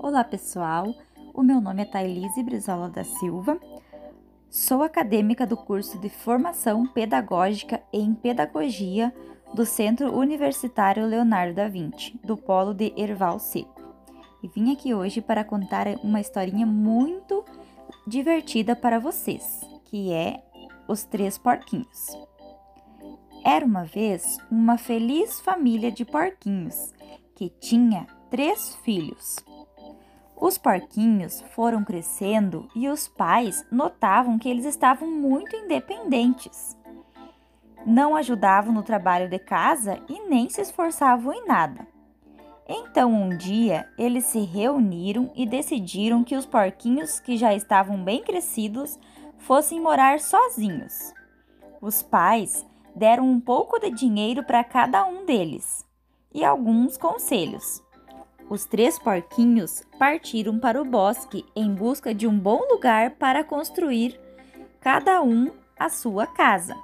Olá pessoal, o meu nome é Thailise Brizola da Silva, sou acadêmica do curso de Formação Pedagógica em Pedagogia do Centro Universitário Leonardo da Vinci, do Polo de Erval Seco. E vim aqui hoje para contar uma historinha muito divertida para vocês, que é Os Três Porquinhos. Era uma vez uma feliz família de porquinhos que tinha três filhos. Os porquinhos foram crescendo e os pais notavam que eles estavam muito independentes. Não ajudavam no trabalho de casa e nem se esforçavam em nada. Então, um dia, eles se reuniram e decidiram que os porquinhos que já estavam bem crescidos fossem morar sozinhos. Os pais deram um pouco de dinheiro para cada um deles e alguns conselhos. Os três porquinhos partiram para o bosque em busca de um bom lugar para construir cada um a sua casa.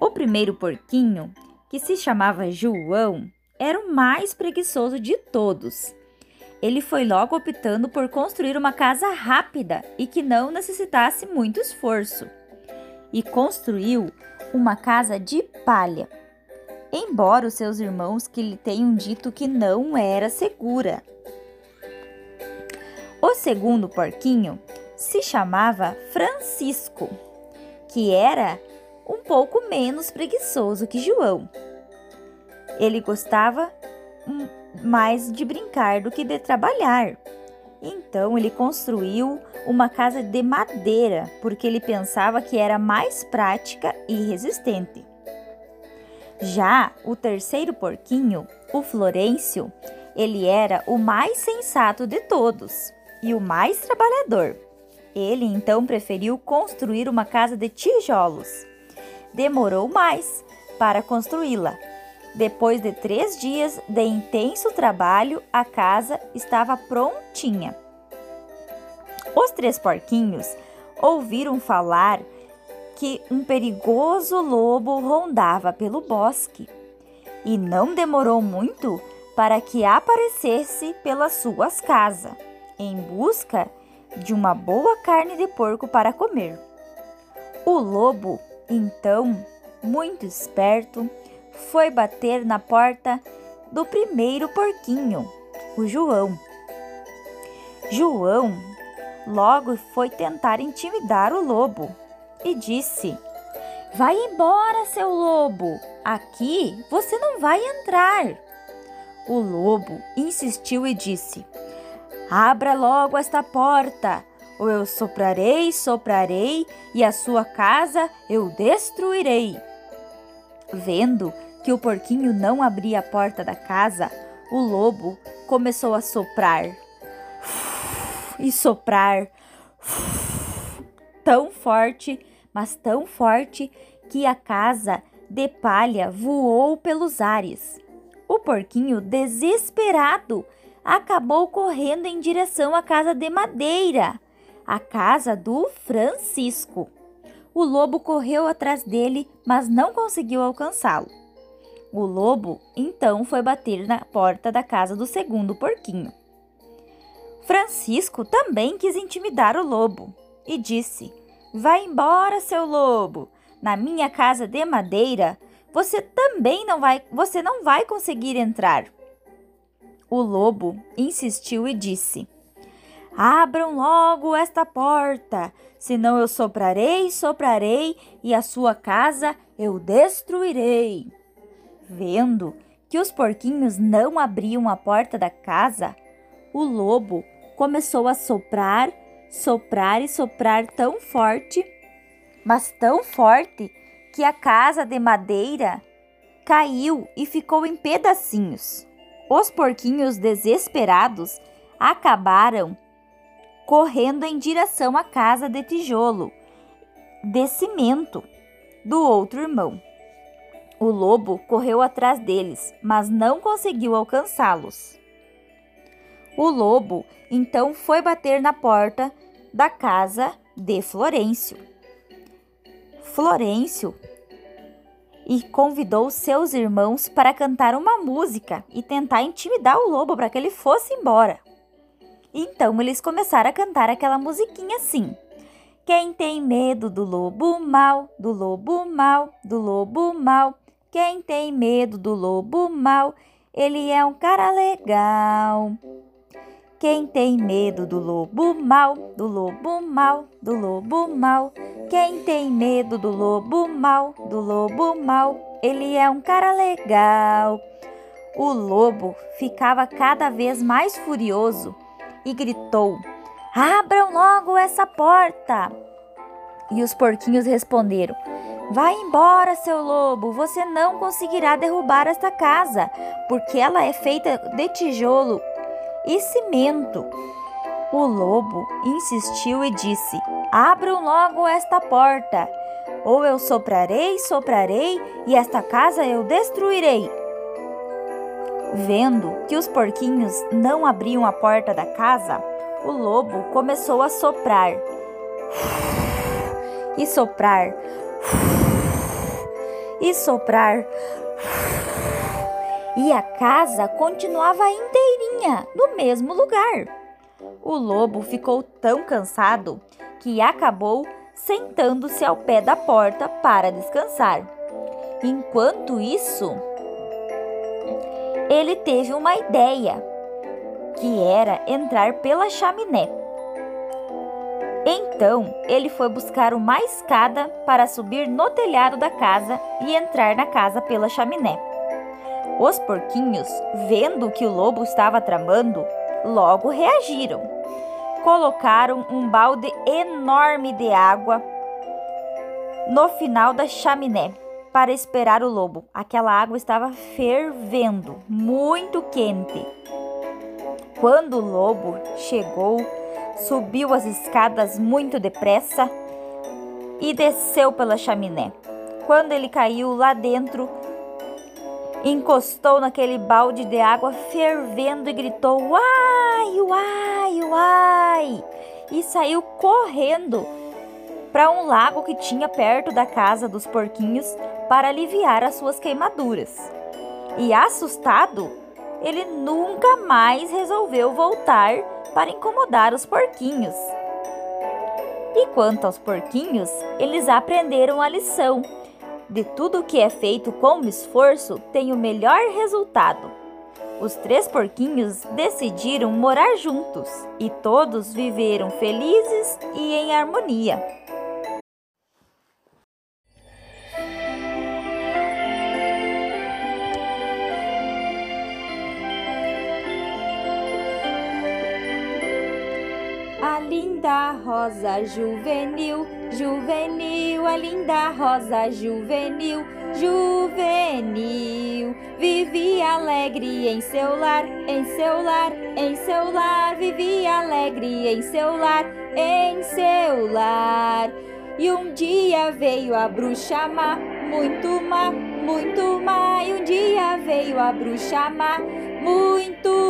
O primeiro porquinho, que se chamava João, era o mais preguiçoso de todos. Ele foi logo optando por construir uma casa rápida e que não necessitasse muito esforço. E construiu uma casa de palha, embora os seus irmãos que lhe tenham dito que não era segura. O segundo porquinho se chamava Francisco, que era um pouco menos preguiçoso que João. Ele gostava mais de brincar do que de trabalhar. Então ele construiu uma casa de madeira, porque ele pensava que era mais prática e resistente. Já o terceiro porquinho, o Florencio, ele era o mais sensato de todos e o mais trabalhador. Ele então preferiu construir uma casa de tijolos. Demorou mais para construí-la, depois de três dias de intenso trabalho, a casa estava prontinha. Os três porquinhos ouviram falar que um perigoso lobo rondava pelo bosque e não demorou muito para que aparecesse pelas suas casas, em busca de uma boa carne de porco para comer. O lobo, então, muito esperto, foi bater na porta do primeiro porquinho, o João. João logo foi tentar intimidar o lobo e disse: Vai embora, seu lobo! Aqui você não vai entrar. O lobo insistiu e disse: Abra logo esta porta, ou eu soprarei, soprarei, e a sua casa eu destruirei. Vendo que o porquinho não abria a porta da casa, o lobo começou a soprar e soprar tão forte, mas tão forte que a casa de palha voou pelos ares. O porquinho, desesperado, acabou correndo em direção à casa de madeira, a casa do Francisco. O lobo correu atrás dele, mas não conseguiu alcançá-lo. O lobo então foi bater na porta da casa do segundo porquinho. Francisco também quis intimidar o lobo e disse: Vai embora, seu lobo. Na minha casa de madeira, você também não vai, você não vai conseguir entrar. O lobo insistiu e disse: Abram logo esta porta, senão eu soprarei, soprarei e a sua casa eu destruirei. Vendo que os porquinhos não abriam a porta da casa, o lobo começou a soprar, soprar e soprar tão forte, mas tão forte que a casa de madeira caiu e ficou em pedacinhos. Os porquinhos desesperados acabaram correndo em direção à casa de tijolo, de cimento, do outro irmão. O lobo correu atrás deles, mas não conseguiu alcançá-los. O lobo então foi bater na porta da casa de Florencio. Florencio e convidou seus irmãos para cantar uma música e tentar intimidar o lobo para que ele fosse embora. Então eles começaram a cantar aquela musiquinha assim. Quem tem medo do lobo mal, do lobo mal, do lobo mal. Quem tem medo do lobo mal, ele é um cara legal. Quem tem medo do lobo mal, do lobo mal, do lobo mal. Quem tem medo do lobo mal, do lobo mal, ele é um cara legal. O lobo ficava cada vez mais furioso e gritou: Abram logo essa porta! E os porquinhos responderam: Vai embora, seu lobo, você não conseguirá derrubar esta casa, porque ela é feita de tijolo e cimento. O lobo insistiu e disse: Abram logo esta porta, ou eu soprarei, soprarei, e esta casa eu destruirei. Vendo que os porquinhos não abriam a porta da casa, o lobo começou a soprar. E soprar. E soprar. E a casa continuava inteirinha, no mesmo lugar. O lobo ficou tão cansado que acabou sentando-se ao pé da porta para descansar. Enquanto isso, ele teve uma ideia, que era entrar pela chaminé. Então ele foi buscar uma escada para subir no telhado da casa e entrar na casa pela chaminé. Os porquinhos, vendo que o lobo estava tramando, logo reagiram. Colocaram um balde enorme de água no final da chaminé para esperar o lobo. Aquela água estava fervendo, muito quente. Quando o lobo chegou, subiu as escadas muito depressa e desceu pela chaminé. Quando ele caiu lá dentro, encostou naquele balde de água fervendo e gritou: Uai, uai, uai! E saiu correndo para um lago que tinha perto da casa dos porquinhos para aliviar as suas queimaduras. E assustado, ele nunca mais resolveu voltar para incomodar os porquinhos. E quanto aos porquinhos, eles aprenderam a lição. De tudo que é feito com esforço tem o melhor resultado. Os três porquinhos decidiram morar juntos e todos viveram felizes e em harmonia. Linda rosa juvenil, juvenil, a linda rosa juvenil, juvenil. Vivia alegre em seu lar, em seu lar, em seu lar, vivia alegre em seu lar, em seu lar. E um dia veio a bruxa má, muito má, muito má. E um dia veio a bruxa má, muito má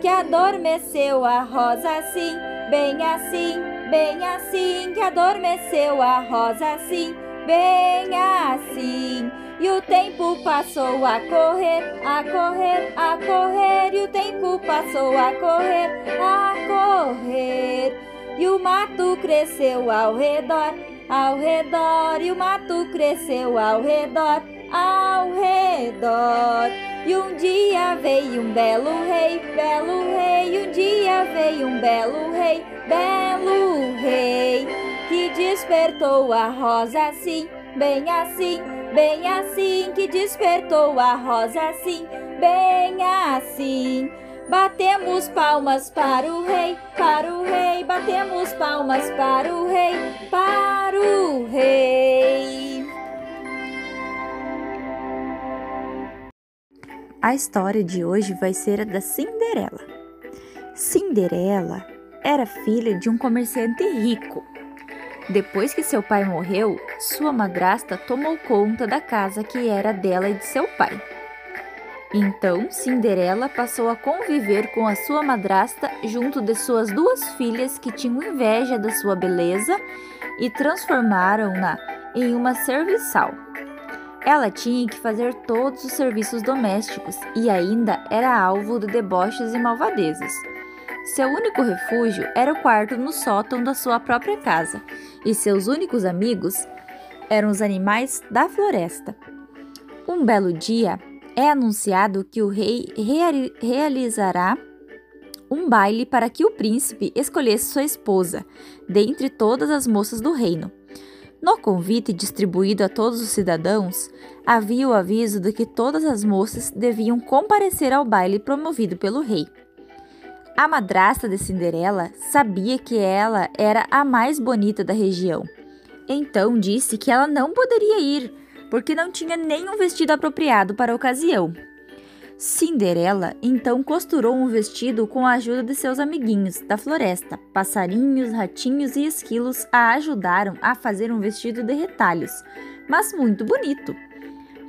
que adormeceu a rosa assim, bem assim, bem assim, que adormeceu a rosa assim, bem assim. E o tempo passou a correr, a correr, a correr, e o tempo passou a correr, a correr. E o mato cresceu ao redor, ao redor, e o mato cresceu ao redor, ao redor. E um dia veio um belo rei, belo rei, um dia veio um belo rei, belo rei, que despertou a rosa assim, bem assim, bem assim, que despertou a rosa assim, bem assim. Batemos palmas para o rei, para o rei, batemos palmas para o rei, para o rei. A história de hoje vai ser a da Cinderela. Cinderela era filha de um comerciante rico. Depois que seu pai morreu, sua madrasta tomou conta da casa que era dela e de seu pai. Então, Cinderela passou a conviver com a sua madrasta junto de suas duas filhas que tinham inveja da sua beleza e transformaram-na em uma serviçal. Ela tinha que fazer todos os serviços domésticos e ainda era alvo de deboches e malvadezas. Seu único refúgio era o quarto no sótão da sua própria casa, e seus únicos amigos eram os animais da floresta. Um belo dia, é anunciado que o rei realizará um baile para que o príncipe escolhesse sua esposa, dentre todas as moças do reino. No convite distribuído a todos os cidadãos, havia o aviso de que todas as moças deviam comparecer ao baile promovido pelo rei. A madrasta de Cinderela sabia que ela era a mais bonita da região. Então disse que ela não poderia ir, porque não tinha nenhum vestido apropriado para a ocasião. Cinderela então costurou um vestido com a ajuda de seus amiguinhos da floresta. Passarinhos, ratinhos e esquilos a ajudaram a fazer um vestido de retalhos, mas muito bonito.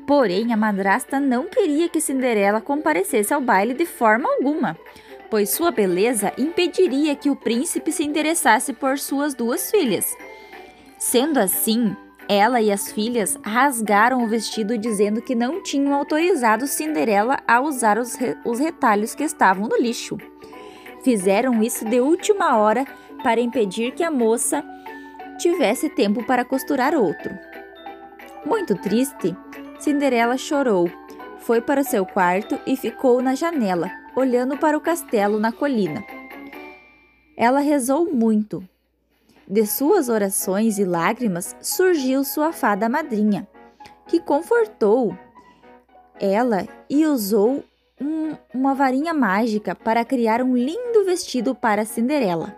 Porém, a madrasta não queria que Cinderela comparecesse ao baile de forma alguma, pois sua beleza impediria que o príncipe se interessasse por suas duas filhas. Sendo assim, ela e as filhas rasgaram o vestido dizendo que não tinham autorizado Cinderela a usar os, re os retalhos que estavam no lixo. Fizeram isso de última hora para impedir que a moça tivesse tempo para costurar outro. Muito triste, Cinderela chorou, foi para seu quarto e ficou na janela, olhando para o castelo na colina. Ela rezou muito, de suas orações e lágrimas surgiu sua fada madrinha, que confortou ela e usou um, uma varinha mágica para criar um lindo vestido para Cinderela.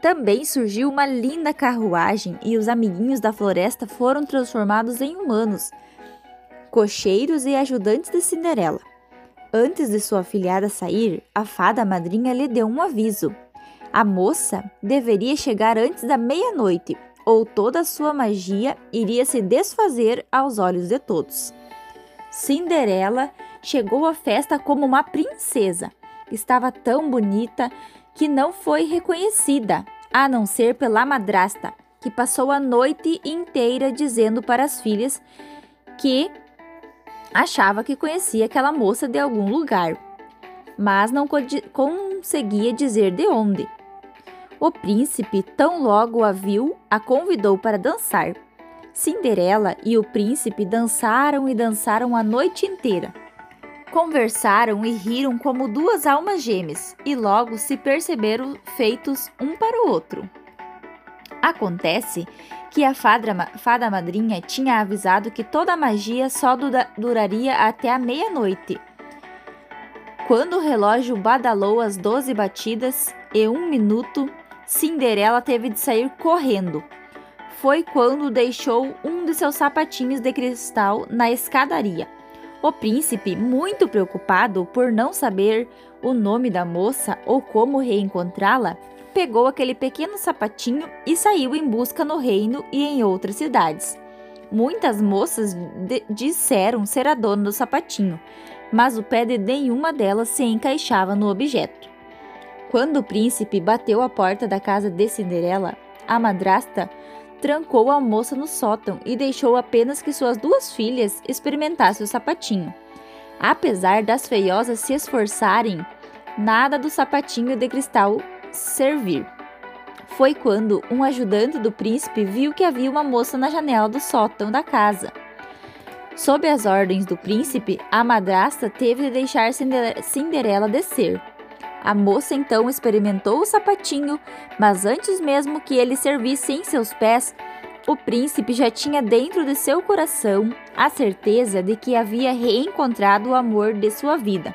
Também surgiu uma linda carruagem e os amiguinhos da floresta foram transformados em humanos, cocheiros e ajudantes de Cinderela. Antes de sua filhada sair, a fada madrinha lhe deu um aviso. A moça deveria chegar antes da meia-noite, ou toda a sua magia iria se desfazer aos olhos de todos. Cinderela chegou à festa como uma princesa. Estava tão bonita que não foi reconhecida, a não ser pela madrasta, que passou a noite inteira dizendo para as filhas que achava que conhecia aquela moça de algum lugar, mas não conseguia dizer de onde. O príncipe, tão logo a viu, a convidou para dançar. Cinderela e o príncipe dançaram e dançaram a noite inteira. Conversaram e riram como duas almas gêmeas e logo se perceberam feitos um para o outro. Acontece que a fada, fada madrinha tinha avisado que toda a magia só duraria até a meia-noite. Quando o relógio badalou as doze batidas e um minuto, Cinderela teve de sair correndo. Foi quando deixou um de seus sapatinhos de cristal na escadaria. O príncipe, muito preocupado por não saber o nome da moça ou como reencontrá-la, pegou aquele pequeno sapatinho e saiu em busca no reino e em outras cidades. Muitas moças disseram ser a dona do sapatinho, mas o pé de nenhuma delas se encaixava no objeto. Quando o príncipe bateu à porta da casa de Cinderela, a madrasta trancou a moça no sótão e deixou apenas que suas duas filhas experimentassem o sapatinho. Apesar das feiosas se esforçarem, nada do sapatinho de cristal servir. Foi quando um ajudante do príncipe viu que havia uma moça na janela do sótão da casa. Sob as ordens do príncipe, a madrasta teve de deixar Cinderela descer. A moça então experimentou o sapatinho, mas antes mesmo que ele servisse em seus pés, o príncipe já tinha dentro de seu coração a certeza de que havia reencontrado o amor de sua vida.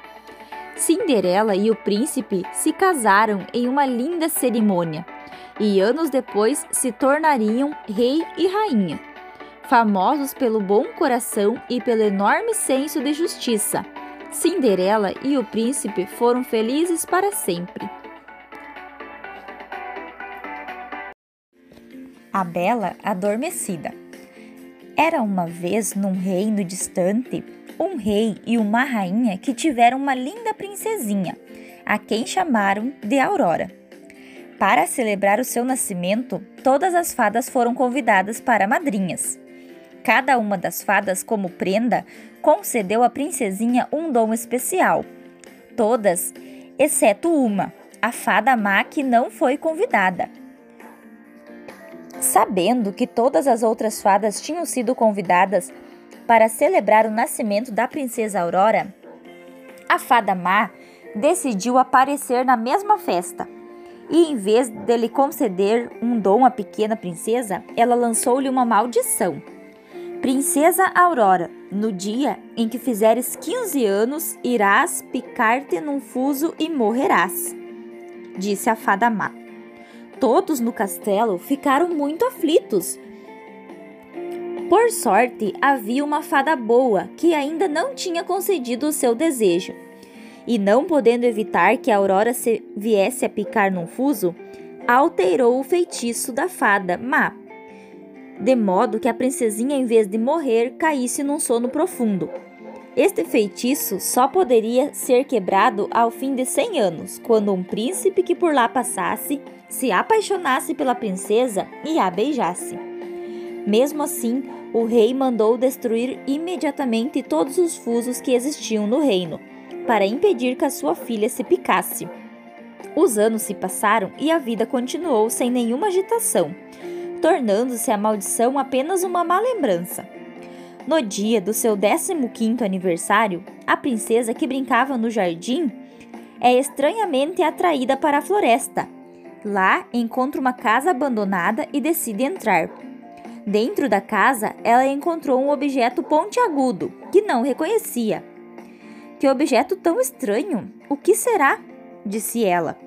Cinderela e o príncipe se casaram em uma linda cerimônia e anos depois se tornariam rei e rainha, famosos pelo bom coração e pelo enorme senso de justiça. Cinderela e o príncipe foram felizes para sempre. A Bela Adormecida Era uma vez num reino distante um rei e uma rainha que tiveram uma linda princesinha, a quem chamaram de Aurora. Para celebrar o seu nascimento, todas as fadas foram convidadas para madrinhas. Cada uma das fadas, como prenda, concedeu à princesinha um dom especial. Todas, exceto uma, a fada má que não foi convidada. Sabendo que todas as outras fadas tinham sido convidadas para celebrar o nascimento da princesa Aurora, a fada má decidiu aparecer na mesma festa. E em vez dele conceder um dom à pequena princesa, ela lançou-lhe uma maldição. Princesa Aurora, no dia em que fizeres 15 anos, irás picar-te num fuso e morrerás, disse a fada má. Todos no castelo ficaram muito aflitos. Por sorte, havia uma fada boa que ainda não tinha concedido o seu desejo. E não podendo evitar que a Aurora se viesse a picar num fuso, alterou o feitiço da fada má, de modo que a princesinha, em vez de morrer, caísse num sono profundo. Este feitiço só poderia ser quebrado ao fim de 100 anos, quando um príncipe que por lá passasse se apaixonasse pela princesa e a beijasse. Mesmo assim, o rei mandou destruir imediatamente todos os fusos que existiam no reino, para impedir que a sua filha se picasse. Os anos se passaram e a vida continuou sem nenhuma agitação, tornando-se a maldição apenas uma má lembrança. No dia do seu 15º aniversário, a princesa que brincava no jardim é estranhamente atraída para a floresta Lá encontra uma casa abandonada e decide entrar. Dentro da casa, ela encontrou um objeto pontiagudo que não reconhecia. Que objeto tão estranho! O que será? disse ela.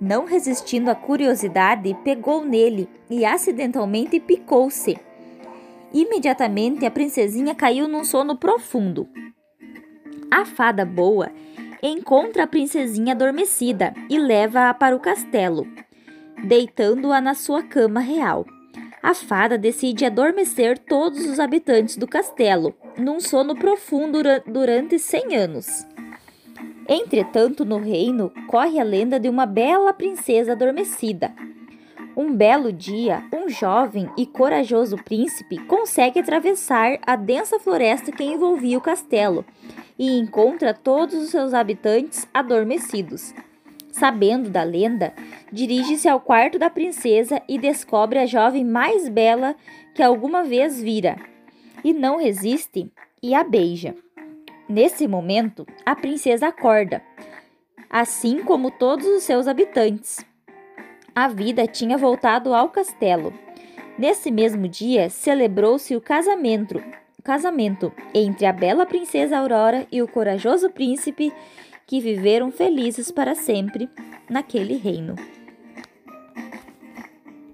Não resistindo à curiosidade, pegou nele e acidentalmente picou-se. Imediatamente a princesinha caiu num sono profundo. A fada boa encontra a princesinha adormecida e leva-a para o castelo deitando-a na sua cama real. A fada decide adormecer todos os habitantes do castelo, num sono profundo durante 100 anos. Entretanto, no reino corre a lenda de uma bela princesa adormecida. Um belo dia, um jovem e corajoso príncipe consegue atravessar a densa floresta que envolvia o castelo e encontra todos os seus habitantes adormecidos. Sabendo da lenda, dirige-se ao quarto da princesa e descobre a jovem mais bela que alguma vez vira. E não resiste e a beija. Nesse momento, a princesa acorda, assim como todos os seus habitantes. A vida tinha voltado ao castelo. Nesse mesmo dia, celebrou-se o casamento, casamento entre a bela princesa Aurora e o corajoso príncipe que viveram felizes para sempre naquele reino.